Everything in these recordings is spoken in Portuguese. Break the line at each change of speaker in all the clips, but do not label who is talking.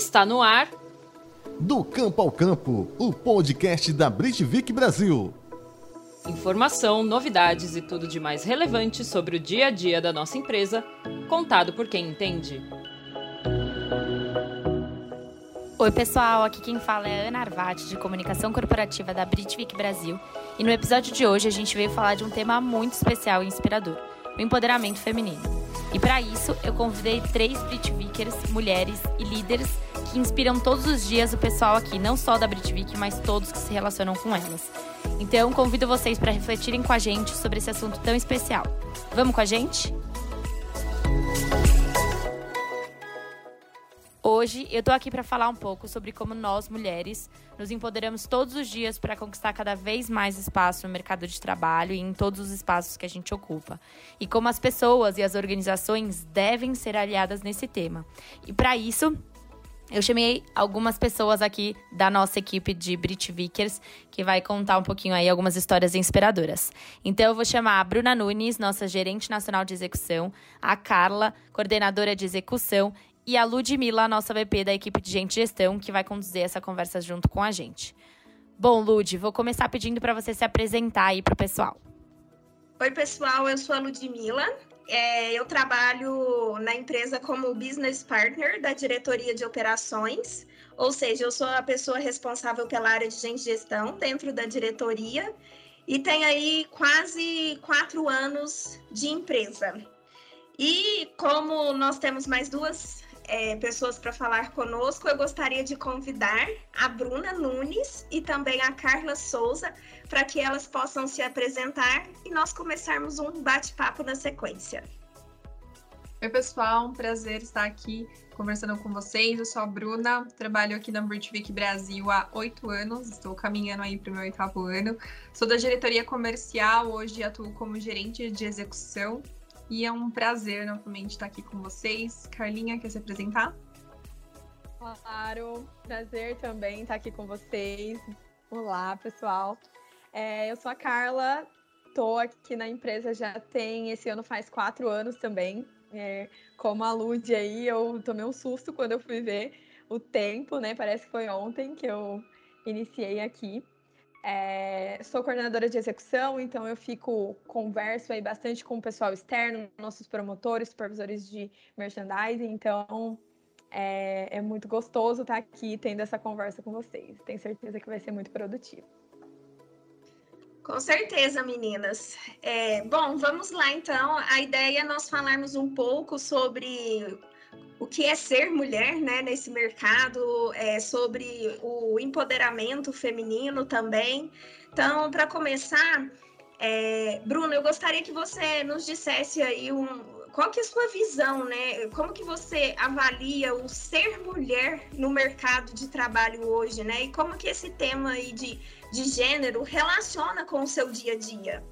Está no ar.
Do Campo ao Campo, o podcast da Britvic Brasil.
Informação, novidades e tudo de mais relevante sobre o dia a dia da nossa empresa, contado por quem entende.
Oi, pessoal, aqui quem fala é a Ana Arvati, de comunicação corporativa da Britvic Brasil. E no episódio de hoje a gente veio falar de um tema muito especial e inspirador: o empoderamento feminino. E para isso, eu convidei três Britvikers, mulheres e líderes que inspiram todos os dias o pessoal aqui, não só da Britvik, mas todos que se relacionam com elas. Então, convido vocês para refletirem com a gente sobre esse assunto tão especial. Vamos com a gente? Hoje eu tô aqui para falar um pouco sobre como nós, mulheres, nos empoderamos todos os dias para conquistar cada vez mais espaço no mercado de trabalho e em todos os espaços que a gente ocupa. E como as pessoas e as organizações devem ser aliadas nesse tema. E para isso, eu chamei algumas pessoas aqui da nossa equipe de Brit Vickers, que vai contar um pouquinho aí algumas histórias inspiradoras. Então eu vou chamar a Bruna Nunes, nossa gerente nacional de execução, a Carla, coordenadora de execução, e a Ludmilla, nossa VP da equipe de gente gestão, que vai conduzir essa conversa junto com a gente. Bom, Lud, vou começar pedindo para você se apresentar aí para o pessoal.
Oi, pessoal, eu sou a Ludmilla. É, eu trabalho na empresa como business partner da diretoria de operações, ou seja, eu sou a pessoa responsável pela área de gestão dentro da diretoria e tenho aí quase quatro anos de empresa. E como nós temos mais duas é, pessoas para falar conosco, eu gostaria de convidar a Bruna Nunes e também a Carla Souza para que elas possam se apresentar e nós começarmos um bate-papo na sequência.
Oi, pessoal, um prazer estar aqui conversando com vocês. Eu sou a Bruna, trabalho aqui na Virtuvic Brasil há oito anos, estou caminhando aí para o meu oitavo ano. Sou da diretoria comercial, hoje atuo como gerente de execução e é um prazer novamente estar aqui com vocês. Carlinha, quer se apresentar?
Claro, prazer também estar aqui com vocês. Olá, pessoal. É, eu sou a Carla, estou aqui na empresa já tem, esse ano faz quatro anos também. É, como a aí, eu tomei um susto quando eu fui ver o tempo, né? Parece que foi ontem que eu iniciei aqui. É, sou coordenadora de execução, então eu fico, converso aí bastante com o pessoal externo, nossos promotores, supervisores de merchandising, então é, é muito gostoso estar aqui tendo essa conversa com vocês. Tenho certeza que vai ser muito produtivo.
Com certeza, meninas. É, bom, vamos lá então. A ideia é nós falarmos um pouco sobre o que é ser mulher né, nesse mercado, é, sobre o empoderamento feminino também. Então, para começar, é, Bruno, eu gostaria que você nos dissesse aí um, qual que é a sua visão, né? Como que você avalia o ser mulher no mercado de trabalho hoje, né? E como que esse tema aí de, de gênero relaciona com o seu dia a dia?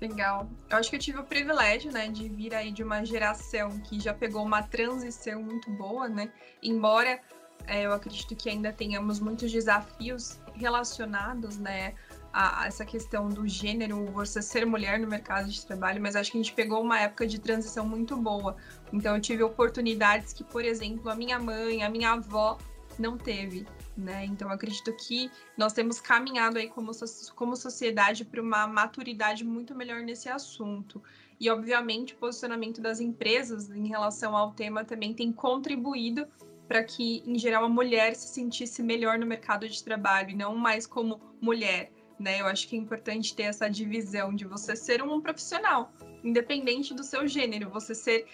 Legal. Eu acho que eu tive o privilégio, né, de vir aí de uma geração que já pegou uma transição muito boa, né? Embora é, eu acredito que ainda tenhamos muitos desafios relacionados, né, a, a essa questão do gênero, você ser mulher no mercado de trabalho, mas acho que a gente pegou uma época de transição muito boa. Então eu tive oportunidades que, por exemplo, a minha mãe, a minha avó não teve né? Então acredito que nós temos caminhado aí como, como sociedade para uma maturidade muito melhor nesse assunto. E obviamente o posicionamento das empresas em relação ao tema também tem contribuído para que, em geral, a mulher se sentisse melhor no mercado de trabalho e não mais como mulher. Né? Eu acho que é importante ter essa divisão de você ser um profissional, independente do seu gênero, você ser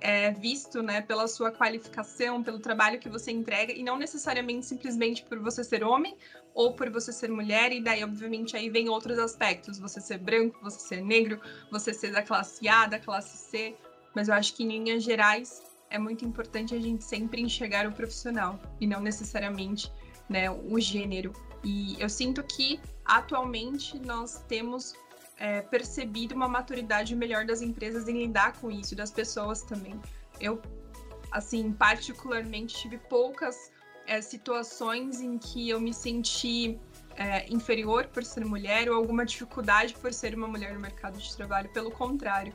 é, visto né, pela sua qualificação, pelo trabalho que você entrega, e não necessariamente simplesmente por você ser homem ou por você ser mulher, e daí, obviamente, aí vem outros aspectos, você ser branco, você ser negro, você ser da classe A, da classe C, mas eu acho que em linhas gerais é muito importante a gente sempre enxergar o profissional e não necessariamente né, o gênero. E eu sinto que atualmente nós temos é, percebido uma maturidade melhor das empresas em lidar com isso, das pessoas também. Eu, assim, particularmente tive poucas é, situações em que eu me senti é, inferior por ser mulher ou alguma dificuldade por ser uma mulher no mercado de trabalho. Pelo contrário,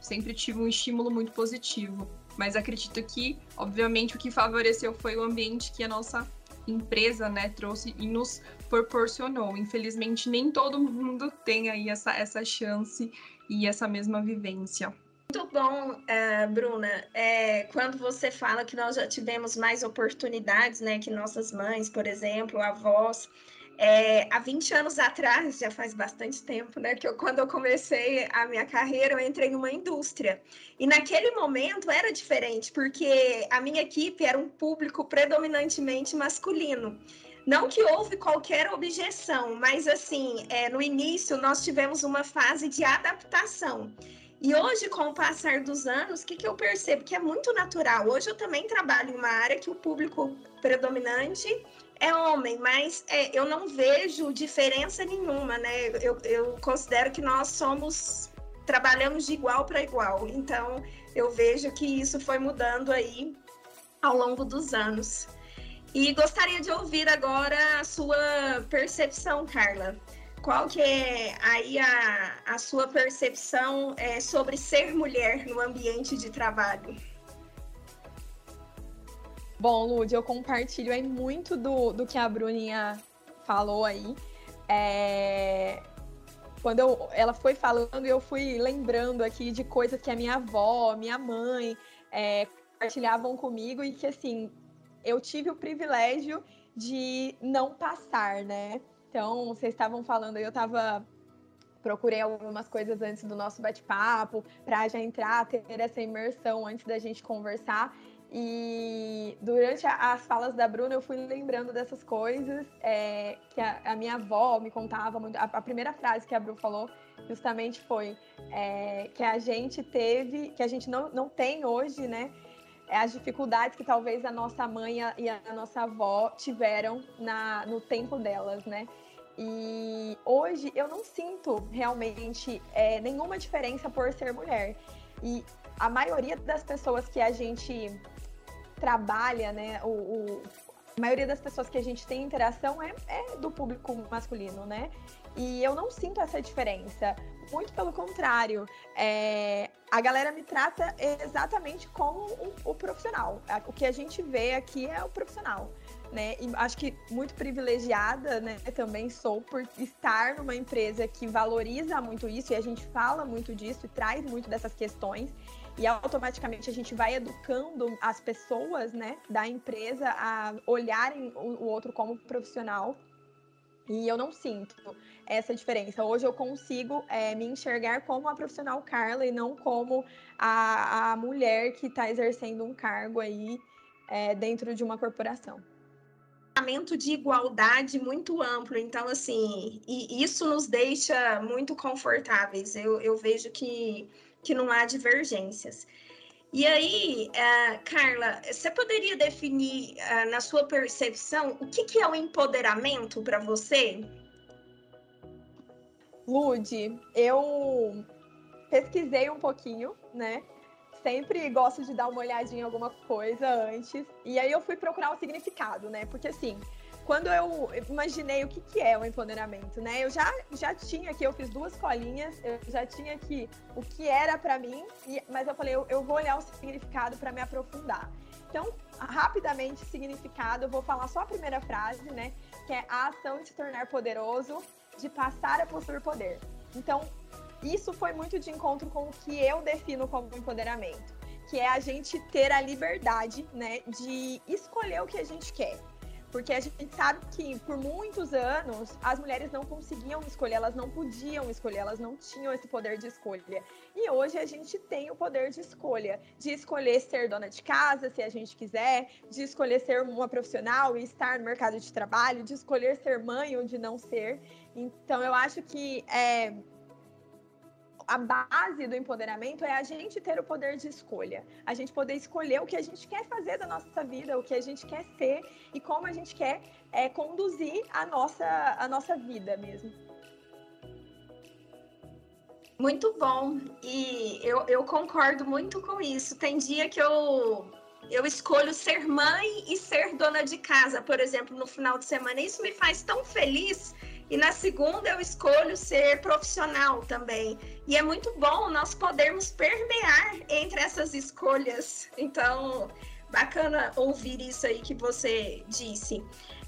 sempre tive um estímulo muito positivo. Mas acredito que, obviamente, o que favoreceu foi o ambiente que a nossa empresa, né, trouxe e nos proporcionou. Infelizmente, nem todo mundo tem aí essa, essa chance e essa mesma vivência.
Muito bom, uh, Bruna. É, quando você fala que nós já tivemos mais oportunidades, né, que nossas mães, por exemplo, avós, é, há 20 anos atrás, já faz bastante tempo, né? Que eu, quando eu comecei a minha carreira, eu entrei numa indústria. E naquele momento era diferente, porque a minha equipe era um público predominantemente masculino. Não que houve qualquer objeção, mas assim, é, no início nós tivemos uma fase de adaptação. E hoje, com o passar dos anos, o que, que eu percebo? Que é muito natural. Hoje eu também trabalho em uma área que o público predominante é homem, mas é, eu não vejo diferença nenhuma, né? Eu, eu considero que nós somos trabalhamos de igual para igual. Então, eu vejo que isso foi mudando aí ao longo dos anos. E gostaria de ouvir agora a sua percepção, Carla. Qual que é aí a, a sua percepção é, sobre ser mulher no ambiente de trabalho?
Bom, Lud, eu compartilho aí muito do, do que a Bruninha falou aí. É... Quando eu, ela foi falando, eu fui lembrando aqui de coisas que a minha avó, minha mãe é, compartilhavam comigo e que, assim, eu tive o privilégio de não passar, né? Então, vocês estavam falando, eu estava procurei algumas coisas antes do nosso bate-papo para já entrar, ter essa imersão antes da gente conversar. E durante as falas da Bruna, eu fui lembrando dessas coisas é, que a, a, minha avó me contava muito. A, a, primeira frase que a Bruna falou justamente foi é, que a gente teve, que a gente não, não tem hoje, né? É as dificuldades que talvez a nossa mãe e a nossa avó tiveram na, no tempo delas, né? E hoje eu não sinto realmente é, nenhuma diferença por ser mulher. E a maioria das pessoas que a gente trabalha, né? O, o, a maioria das pessoas que a gente tem interação é, é do público masculino, né? E eu não sinto essa diferença. Muito pelo contrário. É, a galera me trata exatamente como o, o, profissional. O que a gente vê aqui é o profissional. Né? E acho que muito privilegiada, né? Também sou por estar numa empresa que valoriza muito isso e a gente fala muito disso e traz muito dessas questões e automaticamente a gente vai educando as pessoas, né, da empresa a olharem o, outro como profissional. E eu não sinto essa diferença. Hoje eu consigo é, me enxergar como a profissional Carla e não como a, a mulher que está exercendo um cargo aí é, dentro de uma corporação
de igualdade muito amplo. Então, assim, e isso nos deixa muito confortáveis. Eu, eu vejo que que não há divergências. E aí, uh, Carla, você poderia definir, uh, na sua percepção, o que, que é o empoderamento para você?
Lude, eu pesquisei um pouquinho, né? Sempre gosto de dar uma olhadinha em alguma coisa antes. E aí eu fui procurar o significado, né? Porque assim, quando eu imaginei o que, que é o empoderamento, né? Eu já, já tinha aqui, eu fiz duas colinhas, eu já tinha aqui o que era para mim, e, mas eu falei, eu, eu vou olhar o significado para me aprofundar. Então, rapidamente, significado, eu vou falar só a primeira frase, né? Que é a ação de se tornar poderoso, de passar a possuir poder. Então, isso foi muito de encontro com o que eu defino como empoderamento, que é a gente ter a liberdade, né, de escolher o que a gente quer. Porque a gente sabe que por muitos anos as mulheres não conseguiam escolher, elas não podiam escolher, elas não tinham esse poder de escolha. E hoje a gente tem o poder de escolha, de escolher ser dona de casa, se a gente quiser, de escolher ser uma profissional e estar no mercado de trabalho, de escolher ser mãe ou de não ser. Então eu acho que é, a base do empoderamento é a gente ter o poder de escolha. A gente poder escolher o que a gente quer fazer da nossa vida, o que a gente quer ser e como a gente quer é, conduzir a nossa, a nossa vida mesmo.
Muito bom. E eu, eu concordo muito com isso. Tem dia que eu eu escolho ser mãe e ser dona de casa, por exemplo, no final de semana. Isso me faz tão feliz e na segunda eu escolho ser profissional também. E é muito bom nós podermos permear entre essas escolhas. Então, bacana ouvir isso aí que você disse.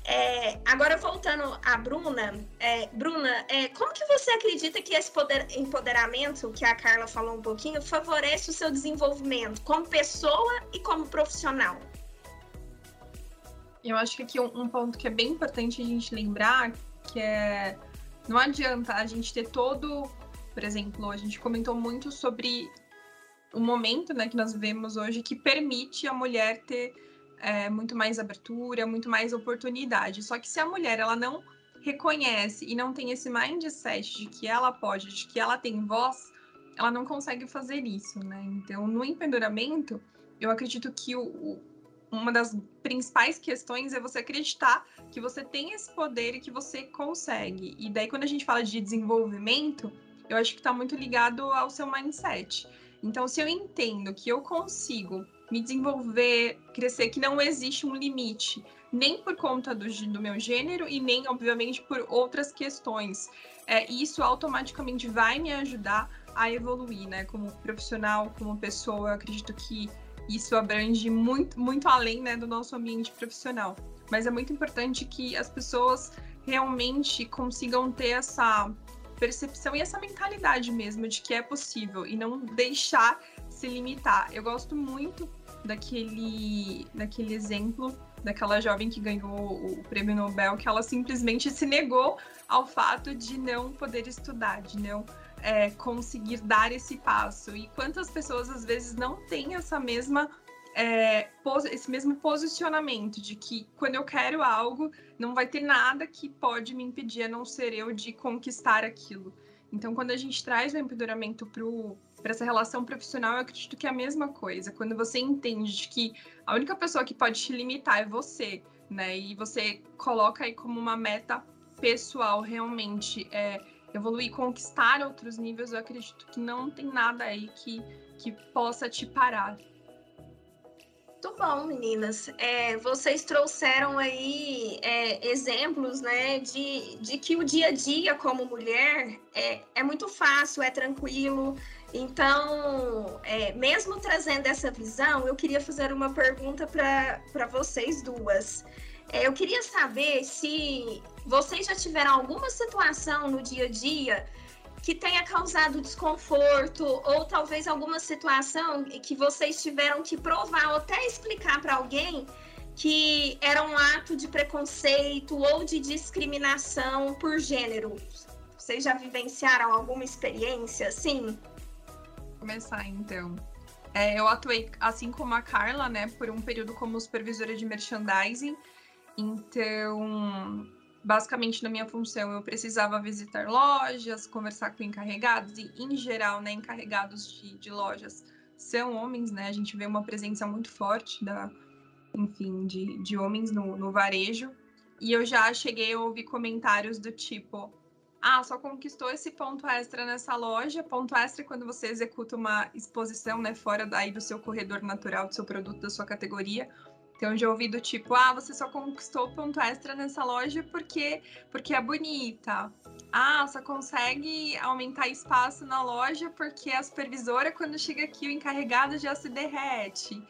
É, agora voltando à Bruna, é, Bruna, é, como que você acredita que esse poder, empoderamento que a Carla falou um pouquinho favorece o seu desenvolvimento como pessoa e como profissional?
Eu acho que aqui um, um ponto que é bem importante a gente lembrar que é não adianta a gente ter todo, por exemplo, a gente comentou muito sobre o momento né, que nós vivemos hoje que permite a mulher ter é, muito mais abertura, muito mais oportunidade. Só que se a mulher ela não reconhece e não tem esse mindset de que ela pode, de que ela tem voz, ela não consegue fazer isso, né? Então, no empoderamento, eu acredito que o, uma das principais questões é você acreditar que você tem esse poder e que você consegue. E daí, quando a gente fala de desenvolvimento, eu acho que está muito ligado ao seu mindset. Então, se eu entendo que eu consigo me desenvolver, crescer, que não existe um limite, nem por conta do, do meu gênero e nem, obviamente, por outras questões. É, isso automaticamente vai me ajudar a evoluir, né? Como profissional, como pessoa, eu acredito que isso abrange muito, muito além né, do nosso ambiente profissional. Mas é muito importante que as pessoas realmente consigam ter essa percepção e essa mentalidade mesmo de que é possível e não deixar se limitar. Eu gosto muito daquele, daquele exemplo daquela jovem que ganhou o prêmio Nobel, que ela simplesmente se negou ao fato de não poder estudar, de não é, conseguir dar esse passo. E quantas pessoas às vezes não têm essa mesma é, esse mesmo posicionamento de que quando eu quero algo, não vai ter nada que pode me impedir a não ser eu de conquistar aquilo. Então, quando a gente traz o empoderamento para essa relação profissional, eu acredito que é a mesma coisa. Quando você entende que a única pessoa que pode te limitar é você, né? E você coloca aí como uma meta pessoal realmente é, evoluir, conquistar outros níveis, eu acredito que não tem nada aí que, que possa te parar.
Muito bom, meninas. É, vocês trouxeram aí é, exemplos, né, de, de que o dia a dia como mulher é, é muito fácil, é tranquilo. Então, é, mesmo trazendo essa visão, eu queria fazer uma pergunta para vocês duas. É, eu queria saber se vocês já tiveram alguma situação no dia a dia que tenha causado desconforto ou talvez alguma situação que vocês tiveram que provar ou até explicar para alguém que era um ato de preconceito ou de discriminação por gênero. Vocês já vivenciaram alguma experiência assim?
Começar então. É, eu atuei, assim como a Carla, né, por um período como supervisora de merchandising. Então, basicamente na minha função eu precisava visitar lojas, conversar com encarregados e em geral, né, encarregados de, de lojas são homens, né? A gente vê uma presença muito forte da, enfim, de, de homens no, no varejo. E eu já cheguei a ouvir comentários do tipo: ah, só conquistou esse ponto extra nessa loja. Ponto extra é quando você executa uma exposição, né, fora daí do seu corredor natural, do seu produto, da sua categoria. Então, já ouvi do tipo, ah, você só conquistou ponto extra nessa loja porque, porque é bonita. Ah, só consegue aumentar espaço na loja porque a supervisora, quando chega aqui, o encarregado já se derrete.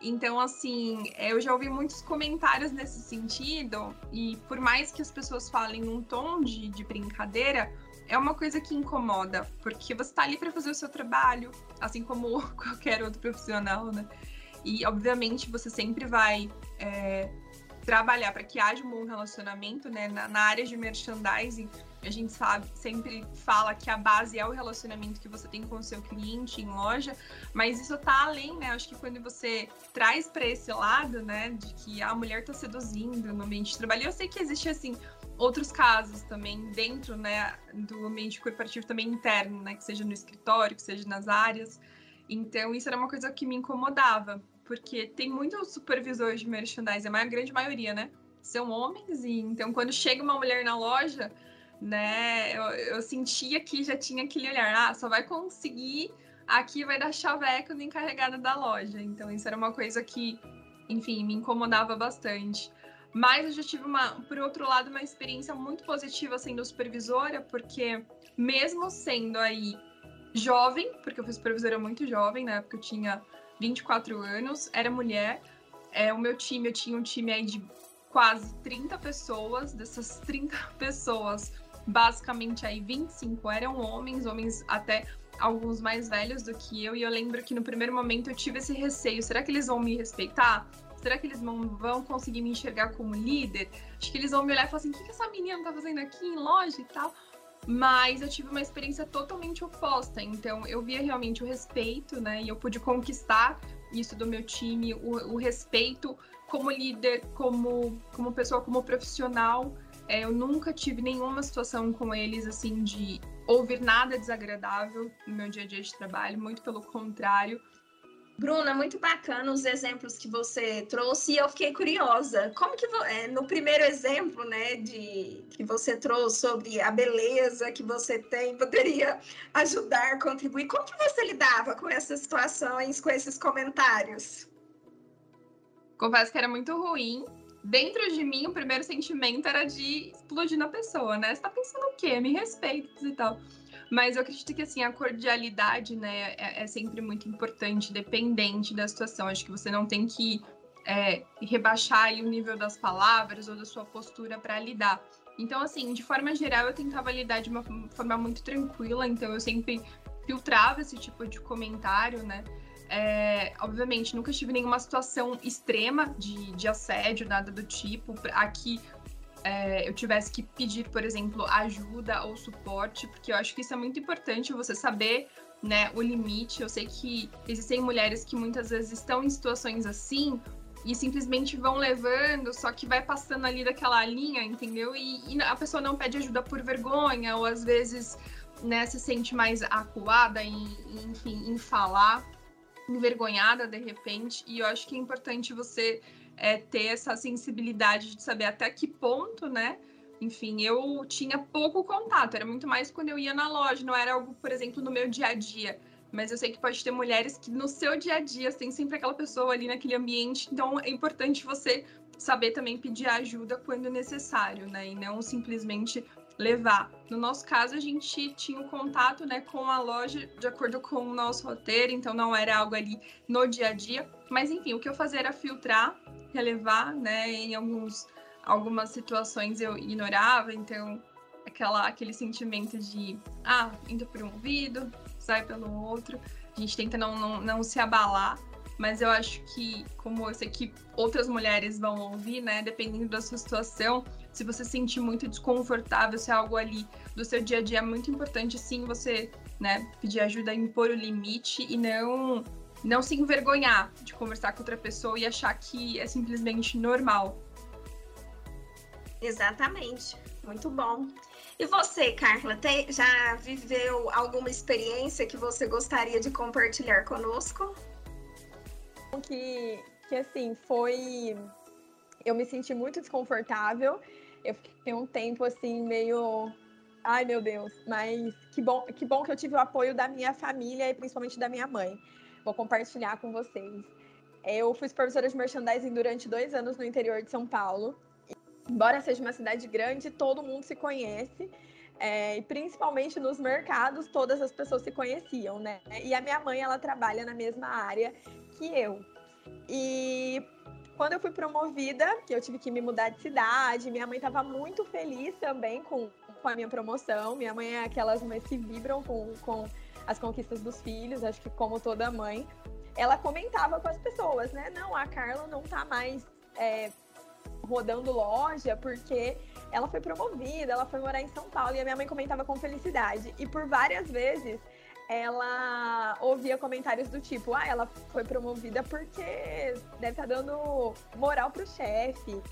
Então, assim, eu já ouvi muitos comentários nesse sentido, e por mais que as pessoas falem num tom de, de brincadeira, é uma coisa que incomoda, porque você está ali para fazer o seu trabalho, assim como qualquer outro profissional, né? E, obviamente, você sempre vai é, trabalhar para que haja um bom relacionamento, né? Na, na, área de merchandising, a gente sabe, sempre fala que a base é o relacionamento que você tem com o seu cliente em loja, mas isso tá além, né? Acho que quando você traz para esse lado, né, de que a mulher tá seduzindo no ambiente de trabalho, eu sei que existe, assim, outros casos também dentro, né, do ambiente corporativo também interno, né, que seja no escritório, que seja nas áreas, então, isso era uma coisa que me incomodava, porque tem muitos supervisores de merchandising, a grande maioria, né? São homens, e então quando chega uma mulher na loja, né, eu, eu sentia que já tinha aquele olhar, ah, só vai conseguir, aqui vai dar chaveco no encarregado da loja. Então, isso era uma coisa que, enfim, me incomodava bastante. Mas eu já tive uma, por outro lado, uma experiência muito positiva sendo supervisora, porque mesmo sendo aí jovem, porque eu fui supervisora muito jovem, na época eu tinha 24 anos, era mulher. É, o meu time, eu tinha um time aí de quase 30 pessoas, dessas 30 pessoas, basicamente aí 25 eram homens, homens até alguns mais velhos do que eu, e eu lembro que no primeiro momento eu tive esse receio, será que eles vão me respeitar? Será que eles vão, vão conseguir me enxergar como líder? Acho que eles vão me olhar e falar assim, o que, que essa menina tá fazendo aqui em loja e tal? Mas eu tive uma experiência totalmente oposta, então eu via realmente o respeito, né? E eu pude conquistar isso do meu time, o, o respeito como líder, como, como pessoa, como profissional. É, eu nunca tive nenhuma situação com eles, assim, de ouvir nada desagradável no meu dia a dia de trabalho, muito pelo contrário.
Bruna, muito bacana os exemplos que você trouxe e eu fiquei curiosa. Como que é, no primeiro exemplo, né, de que você trouxe sobre a beleza que você tem poderia ajudar, contribuir? Como que você lidava com essas situações, com esses comentários?
Confesso que era muito ruim. Dentro de mim, o primeiro sentimento era de explodir na pessoa, né? Você tá pensando o quê? Me respeita e tal. Mas eu acredito que assim, a cordialidade, né, é, é sempre muito importante, dependente da situação. Acho que você não tem que é, rebaixar o nível das palavras ou da sua postura para lidar. Então, assim, de forma geral, eu tentava lidar de uma forma muito tranquila, então eu sempre filtrava esse tipo de comentário, né? É, obviamente, nunca tive nenhuma situação extrema de, de assédio, nada do tipo. Aqui é, eu tivesse que pedir, por exemplo, ajuda ou suporte, porque eu acho que isso é muito importante você saber né, o limite. Eu sei que existem mulheres que muitas vezes estão em situações assim e simplesmente vão levando, só que vai passando ali daquela linha, entendeu? E, e a pessoa não pede ajuda por vergonha, ou às vezes né, se sente mais acuada em, enfim, em falar, envergonhada de repente. E eu acho que é importante você é, ter essa sensibilidade de saber até que ponto, né? Enfim, eu tinha pouco contato, era muito mais quando eu ia na loja, não era algo, por exemplo, no meu dia a dia. Mas eu sei que pode ter mulheres que no seu dia a dia tem sempre aquela pessoa ali naquele ambiente, então é importante você saber também pedir ajuda quando necessário, né? E não simplesmente levar. No nosso caso, a gente tinha um contato né, com a loja de acordo com o nosso roteiro, então não era algo ali no dia a dia. Mas enfim, o que eu fazia era filtrar, relevar, né? Em alguns, algumas situações eu ignorava, então aquela, aquele sentimento de ah, indo por um ouvido, sai pelo outro. A gente tenta não, não, não se abalar mas eu acho que, como eu sei que outras mulheres vão ouvir, né, dependendo da sua situação, se você se sentir muito desconfortável, se é algo ali do seu dia a dia, é muito importante sim você, né, pedir ajuda, impor o limite e não não se envergonhar de conversar com outra pessoa e achar que é simplesmente normal.
Exatamente. Muito bom. E você, Carla, tem, já viveu alguma experiência que você gostaria de compartilhar conosco?
Que, que assim, foi. Eu me senti muito desconfortável eu fiquei um tempo assim, meio. Ai, meu Deus, mas que bom, que bom que eu tive o apoio da minha família e principalmente da minha mãe. Vou compartilhar com vocês. Eu fui supervisora de merchandising durante dois anos no interior de São Paulo. Embora seja uma cidade grande, todo mundo se conhece. É, e principalmente nos mercados, todas as pessoas se conheciam, né? E a minha mãe, ela trabalha na mesma área que eu. E quando eu fui promovida, que eu tive que me mudar de cidade, minha mãe estava muito feliz também com, com a minha promoção. Minha mãe é aquelas mães que vibram com, com as conquistas dos filhos, acho que como toda mãe. Ela comentava com as pessoas, né? Não, a Carla não tá mais é, rodando loja porque ela foi promovida, ela foi morar em São Paulo e a minha mãe comentava com felicidade. E por várias vezes ela ouvia comentários do tipo: ah, ela foi promovida porque deve estar tá dando moral pro chefe,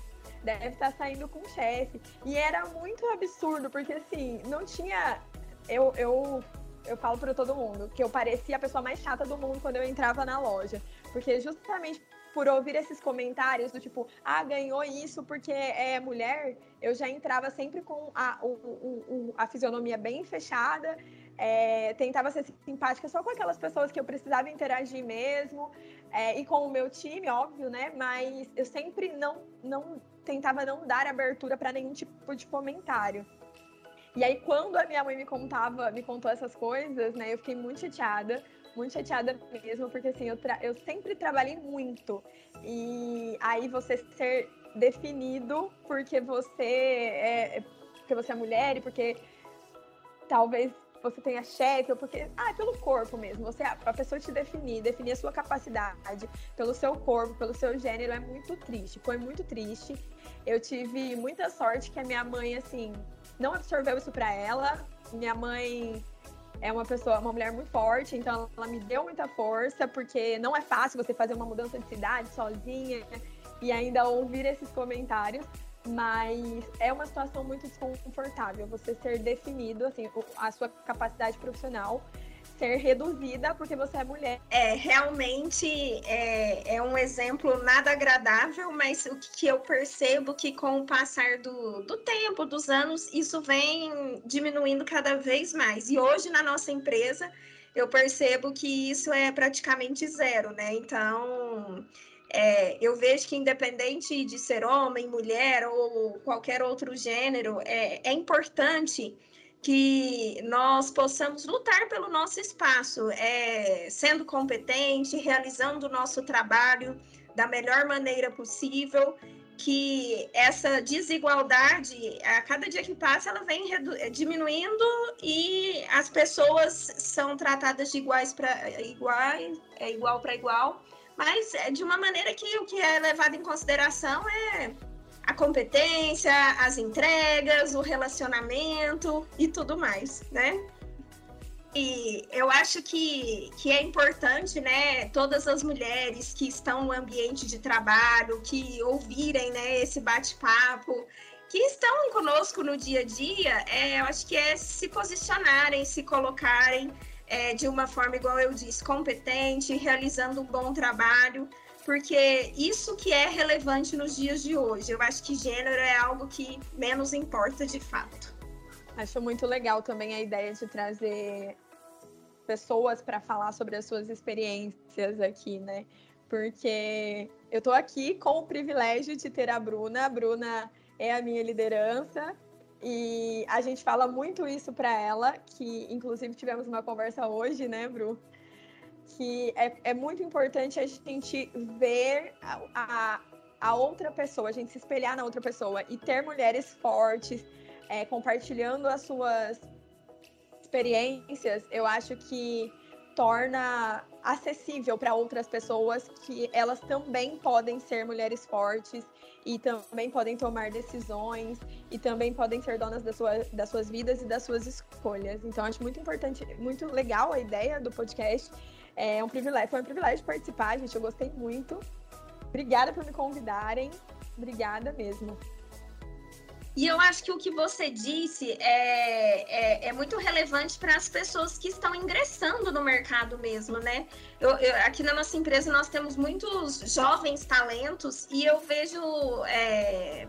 deve estar tá saindo com o chefe. E era muito absurdo, porque assim, não tinha. Eu, eu, eu falo para todo mundo que eu parecia a pessoa mais chata do mundo quando eu entrava na loja. Porque justamente por ouvir esses comentários do tipo, ah, ganhou isso porque é mulher, eu já entrava sempre com a, o, o, a fisionomia bem fechada é, tentava ser simpática só com aquelas pessoas que eu precisava interagir mesmo, é, e com o meu time, óbvio, né? Mas eu sempre não, não tentava não dar abertura para nenhum tipo de comentário. E aí, quando a minha mãe me contava, me contou essas coisas, né, eu fiquei muito chateada, muito chateada mesmo, porque assim, eu, eu sempre trabalhei muito. E aí você ser definido porque você é, porque você é mulher e porque talvez você tenha chefe, ou porque. Ah, é pelo corpo mesmo. Você, a pessoa te definir, definir a sua capacidade pelo seu corpo, pelo seu gênero, é muito triste. Foi muito triste. Eu tive muita sorte que a minha mãe, assim, não absorveu isso para ela. Minha mãe é uma pessoa, uma mulher muito forte, então ela me deu muita força, porque não é fácil você fazer uma mudança de cidade sozinha e ainda ouvir esses comentários mas é uma situação muito desconfortável você ser definido, assim, a sua capacidade profissional ser reduzida porque você é mulher.
É, realmente é, é um exemplo nada agradável, mas o que eu percebo que com o passar do, do tempo, dos anos, isso vem diminuindo cada vez mais. E hoje na nossa empresa eu percebo que isso é praticamente zero, né? Então é, eu vejo que, independente de ser homem, mulher ou qualquer outro gênero, é, é importante que nós possamos lutar pelo nosso espaço, é, sendo competente, realizando o nosso trabalho da melhor maneira possível, que essa desigualdade, a cada dia que passa, ela vem diminuindo e as pessoas são tratadas de iguais para iguais, é igual para igual mas é de uma maneira que o que é levado em consideração é a competência, as entregas, o relacionamento e tudo mais, né? E eu acho que, que é importante, né, todas as mulheres que estão no ambiente de trabalho, que ouvirem, né, esse bate-papo, que estão conosco no dia a dia, é, eu acho que é se posicionarem, se colocarem é, de uma forma, igual eu disse, competente, realizando um bom trabalho, porque isso que é relevante nos dias de hoje. Eu acho que gênero é algo que menos importa de fato.
Acho muito legal também a ideia de trazer pessoas para falar sobre as suas experiências aqui, né? Porque eu estou aqui com o privilégio de ter a Bruna. A Bruna é a minha liderança, e a gente fala muito isso para ela, que inclusive tivemos uma conversa hoje, né, Bru? Que é, é muito importante a gente ver a, a, a, outra pessoa, a gente se espelhar na outra pessoa e ter mulheres fortes, é, compartilhando as suas experiências, eu acho que torna acessível para outras pessoas que elas também podem ser mulheres fortes e também podem tomar decisões e também podem ser donas da sua, das suas vidas e das suas escolhas. Então, acho muito importante, muito legal a ideia do podcast. É um privilégio, foi um privilégio participar, gente. Eu gostei muito. Obrigada por me convidarem. Obrigada mesmo.
E eu acho que o que você disse é, é, é muito relevante para as pessoas que estão ingressando no mercado mesmo, né? Eu, eu, aqui na nossa empresa nós temos muitos jovens talentos e eu vejo é,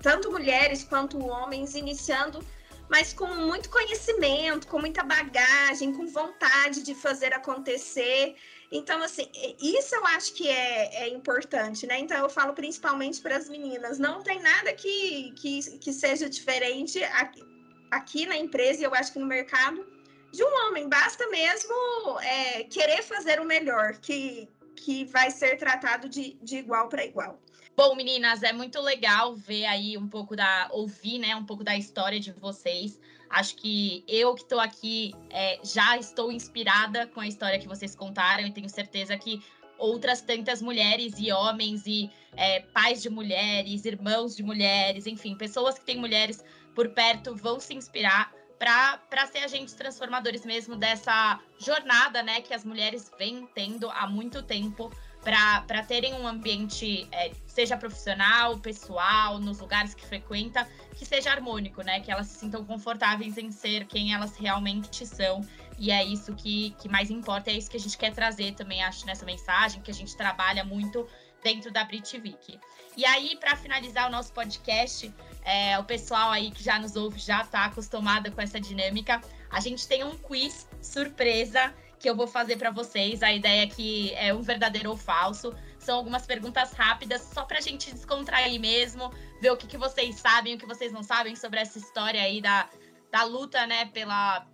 tanto mulheres quanto homens iniciando, mas com muito conhecimento, com muita bagagem, com vontade de fazer acontecer. Então, assim, isso eu acho que é, é importante, né? Então, eu falo principalmente para as meninas: não tem nada que, que, que seja diferente aqui, aqui na empresa, e eu acho que no mercado, de um homem. Basta mesmo é, querer fazer o melhor, que, que vai ser tratado de, de igual para igual.
Bom, meninas, é muito legal ver aí um pouco da. ouvir, né, um pouco da história de vocês. Acho que eu que estou aqui é, já estou inspirada com a história que vocês contaram e tenho certeza que outras tantas mulheres e homens e é, pais de mulheres, irmãos de mulheres, enfim, pessoas que têm mulheres por perto vão se inspirar para ser agentes transformadores mesmo dessa jornada né, que as mulheres vêm tendo há muito tempo para terem um ambiente, é, seja profissional, pessoal, nos lugares que frequenta, que seja harmônico, né? Que elas se sintam confortáveis em ser quem elas realmente são. E é isso que, que mais importa, é isso que a gente quer trazer também, acho, nessa mensagem, que a gente trabalha muito dentro da Britvik. E aí, para finalizar o nosso podcast, é, o pessoal aí que já nos ouve já está acostumado com essa dinâmica. A gente tem um quiz surpresa que eu vou fazer para vocês. A ideia é que é um verdadeiro ou falso. São algumas perguntas rápidas, só para a gente descontrair mesmo, ver o que, que vocês sabem, o que vocês não sabem sobre essa história aí da, da luta, né, pela,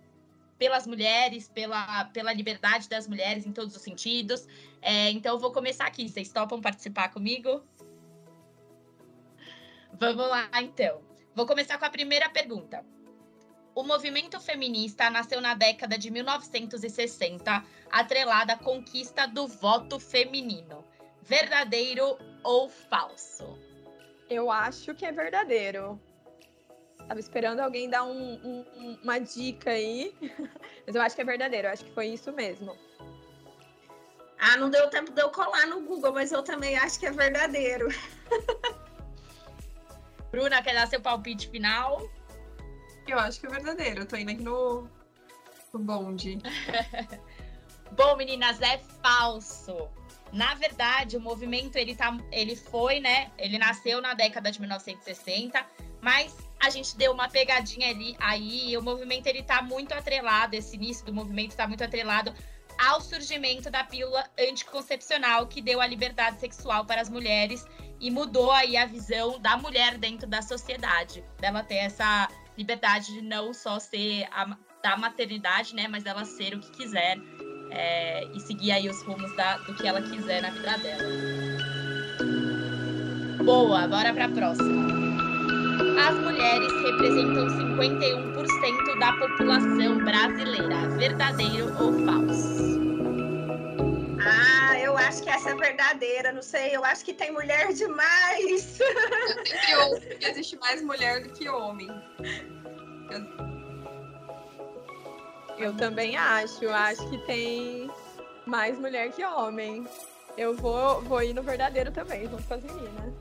pelas mulheres, pela, pela liberdade das mulheres em todos os sentidos. É, então, eu vou começar aqui. Vocês topam participar comigo? Vamos lá, então. Vou começar com a primeira pergunta. O movimento feminista nasceu na década de 1960, atrelada à conquista do voto feminino. Verdadeiro ou falso?
Eu acho que é verdadeiro. Tava esperando alguém dar um, um, uma dica aí, mas eu acho que é verdadeiro. Eu acho que foi isso mesmo.
Ah, não deu tempo de eu colar no Google, mas eu também acho que é verdadeiro.
Bruna, quer dar seu palpite final?
Eu acho que é verdadeiro. Eu tô indo aqui no, no bonde.
Bom, meninas, é falso. Na verdade, o movimento ele, tá, ele foi, né? Ele nasceu na década de 1960, mas a gente deu uma pegadinha ali aí. o movimento ele tá muito atrelado, esse início do movimento está muito atrelado ao surgimento da pílula anticoncepcional que deu a liberdade sexual para as mulheres e mudou aí a visão da mulher dentro da sociedade, dela ter essa liberdade de não só ser a, da maternidade, né, mas dela ser o que quiser é, e seguir aí os rumos da, do que ela quiser na vida dela. Boa, bora para a próxima. As mulheres representam 51% da população brasileira. Verdadeiro ou falso?
Ah, eu acho que essa é verdadeira, não sei, eu acho que tem mulher demais.
Eu sempre ouço que existe mais mulher do que homem.
Eu também acho. Eu acho que tem mais mulher que homem. Eu vou, vou ir no verdadeiro também, junto com as meninas.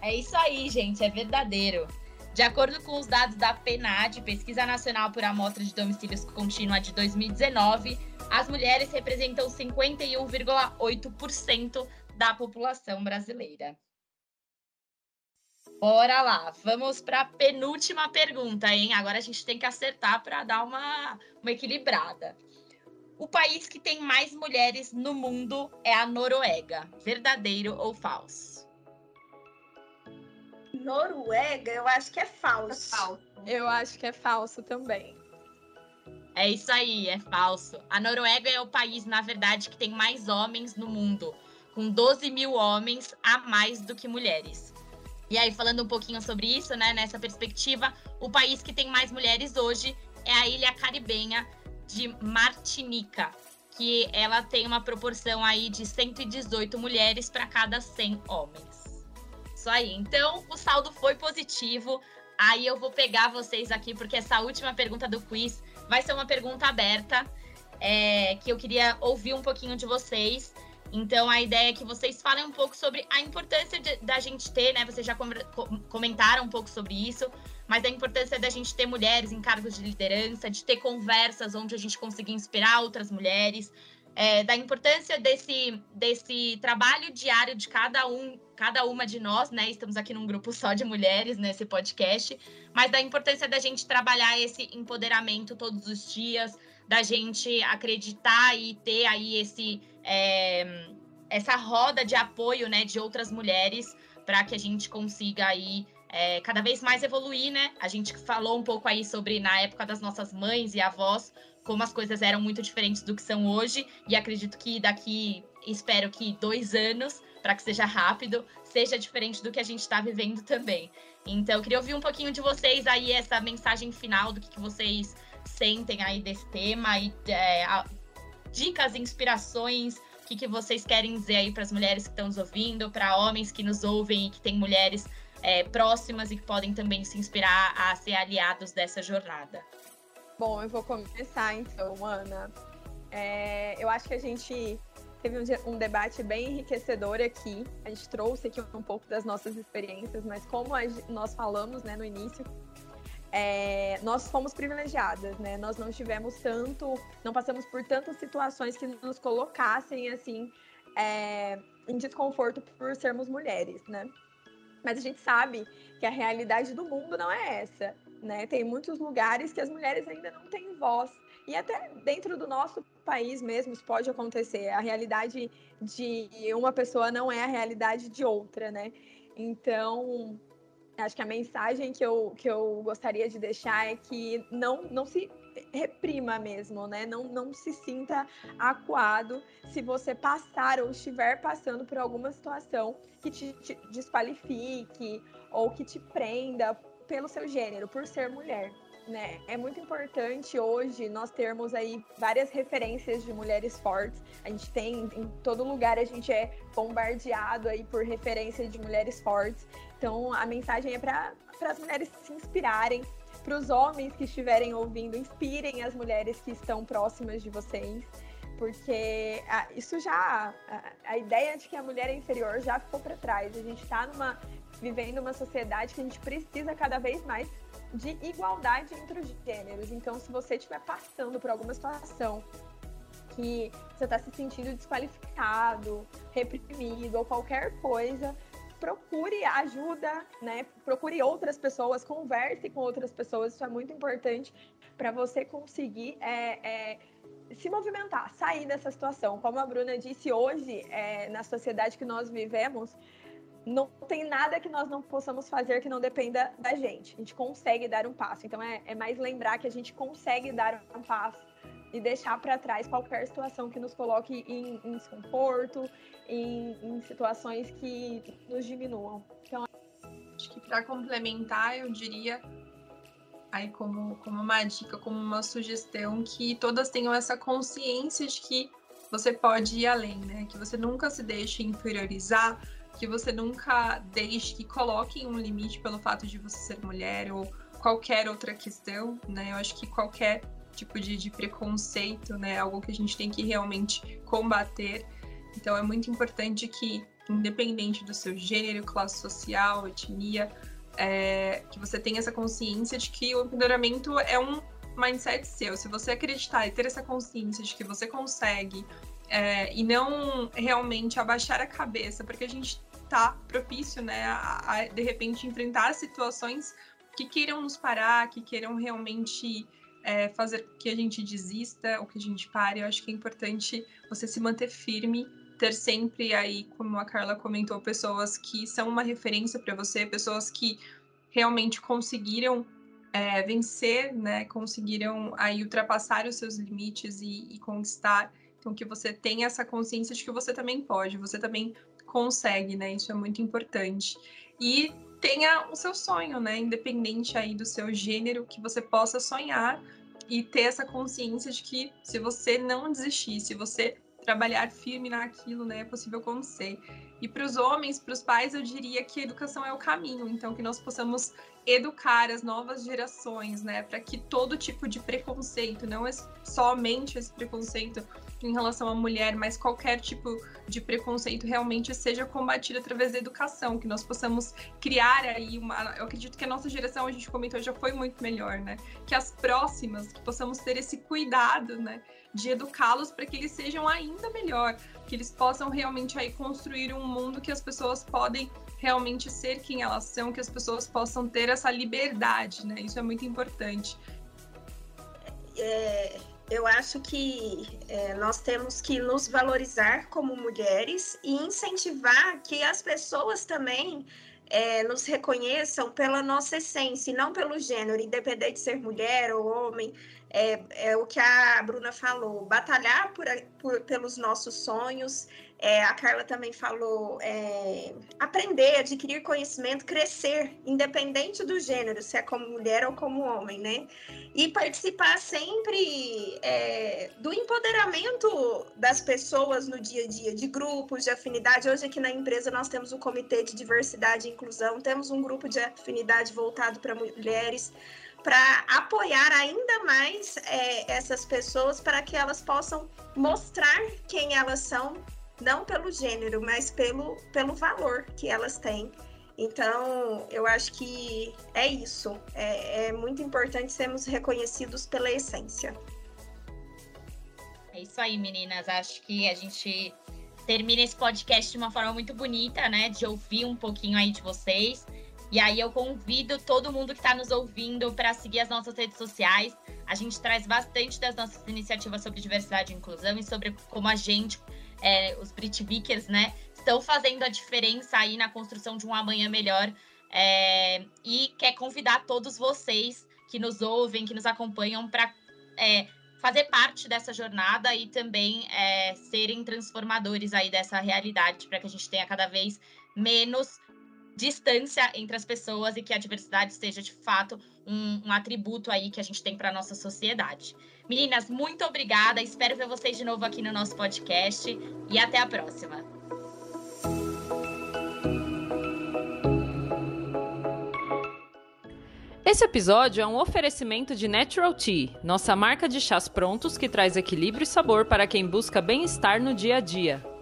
É isso aí, gente, é verdadeiro. De acordo com os dados da PNAD, Pesquisa Nacional por Amostra de Domicílios Contínua de 2019, as mulheres representam 51,8% da população brasileira. Bora lá, vamos para a penúltima pergunta, hein? Agora a gente tem que acertar para dar uma, uma equilibrada. O país que tem mais mulheres no mundo é a Noruega. Verdadeiro ou falso?
Noruega, eu acho que é falso.
É falso.
Eu acho que é falso também.
É isso aí, é falso. A Noruega é o país, na verdade, que tem mais homens no mundo, com 12 mil homens a mais do que mulheres. E aí, falando um pouquinho sobre isso, né, nessa perspectiva, o país que tem mais mulheres hoje é a ilha caribenha de Martinica, que ela tem uma proporção aí de 118 mulheres para cada 100 homens. Isso aí. Então, o saldo foi positivo. Aí eu vou pegar vocês aqui, porque essa última pergunta do quiz vai ser uma pergunta aberta, é, que eu queria ouvir um pouquinho de vocês. Então, a ideia é que vocês falem um pouco sobre a importância de, da gente ter, né? Vocês já comentaram um pouco sobre isso, mas da importância da gente ter mulheres em cargos de liderança, de ter conversas onde a gente consiga inspirar outras mulheres, é, da importância desse, desse trabalho diário de cada um, cada uma de nós, né? Estamos aqui num grupo só de mulheres nesse podcast, mas da importância da gente trabalhar esse empoderamento todos os dias, da gente acreditar e ter aí esse é, essa roda de apoio, né, de outras mulheres para que a gente consiga aí é, cada vez mais evoluir, né? A gente falou um pouco aí sobre na época das nossas mães e avós como as coisas eram muito diferentes do que são hoje e acredito que daqui espero que dois anos para que seja rápido seja diferente do que a gente está vivendo também. Então, eu queria ouvir um pouquinho de vocês aí, essa mensagem final do que, que vocês sentem aí desse tema e é, a, dicas, inspirações, o que, que vocês querem dizer aí para as mulheres que estão nos ouvindo, para homens que nos ouvem e que têm mulheres é, próximas e que podem também se inspirar a ser aliados dessa jornada.
Bom, eu vou começar então, Ana. É, eu acho que a gente teve um, debate bem enriquecedor aqui. A gente trouxe aqui um pouco das nossas experiências, mas como a, nós falamos né, no início, é, nós fomos privilegiadas, né? Nós não tivemos tanto, não passamos por tantas situações que nos colocassem assim é, em desconforto por sermos mulheres, né? Mas a gente sabe que a realidade do mundo não é essa, né? Tem muitos lugares que as mulheres ainda não têm voz. E até dentro do nosso país mesmo isso pode acontecer. A realidade de uma pessoa não é a realidade de outra, né? Então, acho que a mensagem que eu, que eu gostaria de deixar é que não, não se reprima mesmo, né? Não, não se sinta acuado se você passar ou estiver passando por alguma situação que te, te desqualifique ou que te prenda pelo seu gênero, por ser mulher. Né? É muito importante hoje nós termos aí várias referências de mulheres fortes. A gente tem em todo lugar a gente é bombardeado aí por referência de mulheres fortes. Então a mensagem é para as mulheres se inspirarem, para os homens que estiverem ouvindo, inspirem as mulheres que estão próximas de vocês, porque isso já a, a, ideia de que a mulher é inferior já ficou para trás. A gente está numa vivendo uma sociedade que a gente precisa cada vez mais de igualdade entre os gêneros. Então, se você estiver passando por alguma situação que você está se sentindo desqualificado, reprimido ou qualquer coisa, procure ajuda, né? Procure outras pessoas, converse com outras pessoas. Isso é muito importante para você conseguir é, é, se movimentar, sair dessa situação. Como a Bruna disse, hoje, é, na sociedade que nós vivemos, não tem nada que nós não possamos fazer que não dependa da gente. A gente consegue dar um passo. Então é, é mais lembrar que a gente consegue dar um passo e deixar para trás qualquer situação que nos coloque em, em desconforto, em, em, situações que nos diminuam. Então,
acho que para complementar, eu diria aí como, como uma dica, como uma sugestão, que todas tenham essa consciência de que você pode ir além, né? Que você nunca se deixe inferiorizar, que você nunca deixe que coloquem um limite pelo fato de você ser mulher ou qualquer outra questão, né? Eu acho que qualquer tipo de, de preconceito, né, é algo que a gente tem que realmente combater. Então é muito importante que, independente do seu gênero, classe social, etnia, é, que você tenha essa consciência de que o empoderamento é um mindset seu. Se você acreditar e ter essa consciência de que você consegue é, e não realmente abaixar a cabeça, porque a gente tá propício, né, a, a, de repente enfrentar situações que queiram nos parar, que queiram realmente é, fazer que a gente desista ou que a gente pare. Eu acho que é importante você se manter firme, ter sempre aí, como a Carla comentou, pessoas que são uma referência para você, pessoas que realmente conseguiram é, vencer, né, conseguiram aí ultrapassar os seus limites e, e conquistar então, que você tenha essa consciência de que você também pode, você também consegue, né? Isso é muito importante. E tenha o seu sonho, né? Independente aí do seu gênero, que você possa sonhar e ter essa consciência de que se você não desistir, se você trabalhar firme naquilo, né, é possível acontecer. E para os homens, para os pais, eu diria que a educação é o caminho, então que nós possamos educar as novas gerações, né, para que todo tipo de preconceito, não somente esse preconceito em relação à mulher, mas qualquer tipo de preconceito realmente seja combatido através da educação, que nós possamos criar aí uma. Eu acredito que a nossa geração, a gente comentou, já foi muito melhor, né? Que as próximas, que possamos ter esse cuidado, né? De educá-los para que eles sejam ainda melhor, que eles possam realmente aí construir um mundo que as pessoas podem realmente ser quem elas são, que as pessoas possam ter essa liberdade, né? Isso é muito importante.
É, eu acho que é, nós temos que nos valorizar como mulheres e incentivar que as pessoas também é, nos reconheçam pela nossa essência e não pelo gênero, independente de ser mulher ou homem. É, é o que a Bruna falou, batalhar por, por pelos nossos sonhos, é, a Carla também falou é, aprender, adquirir conhecimento, crescer, independente do gênero, se é como mulher ou como homem, né? E participar sempre é, do empoderamento das pessoas no dia a dia, de grupos de afinidade. Hoje aqui na empresa nós temos o Comitê de Diversidade e Inclusão, temos um grupo de afinidade voltado para mulheres para apoiar ainda mais é, essas pessoas para que elas possam mostrar quem elas são não pelo gênero, mas pelo, pelo valor que elas têm. Então, eu acho que é isso. É, é muito importante sermos reconhecidos pela essência.
É isso aí, meninas. Acho que a gente termina esse podcast de uma forma muito bonita, né? De ouvir um pouquinho aí de vocês. E aí eu convido todo mundo que está nos ouvindo para seguir as nossas redes sociais. A gente traz bastante das nossas iniciativas sobre diversidade e inclusão e sobre como a gente é, os Britvikers, né, estão fazendo a diferença aí na construção de um amanhã melhor é, e quer convidar todos vocês que nos ouvem, que nos acompanham, para é, fazer parte dessa jornada e também é, serem transformadores aí dessa realidade, para que a gente tenha cada vez menos distância entre as pessoas e que a diversidade seja de fato um, um atributo aí que a gente tem para nossa sociedade. Meninas, muito obrigada. Espero ver vocês de novo aqui no nosso podcast e até a próxima.
Esse episódio é um oferecimento de Natural Tea, nossa marca de chás prontos que traz equilíbrio e sabor para quem busca bem-estar no dia a dia.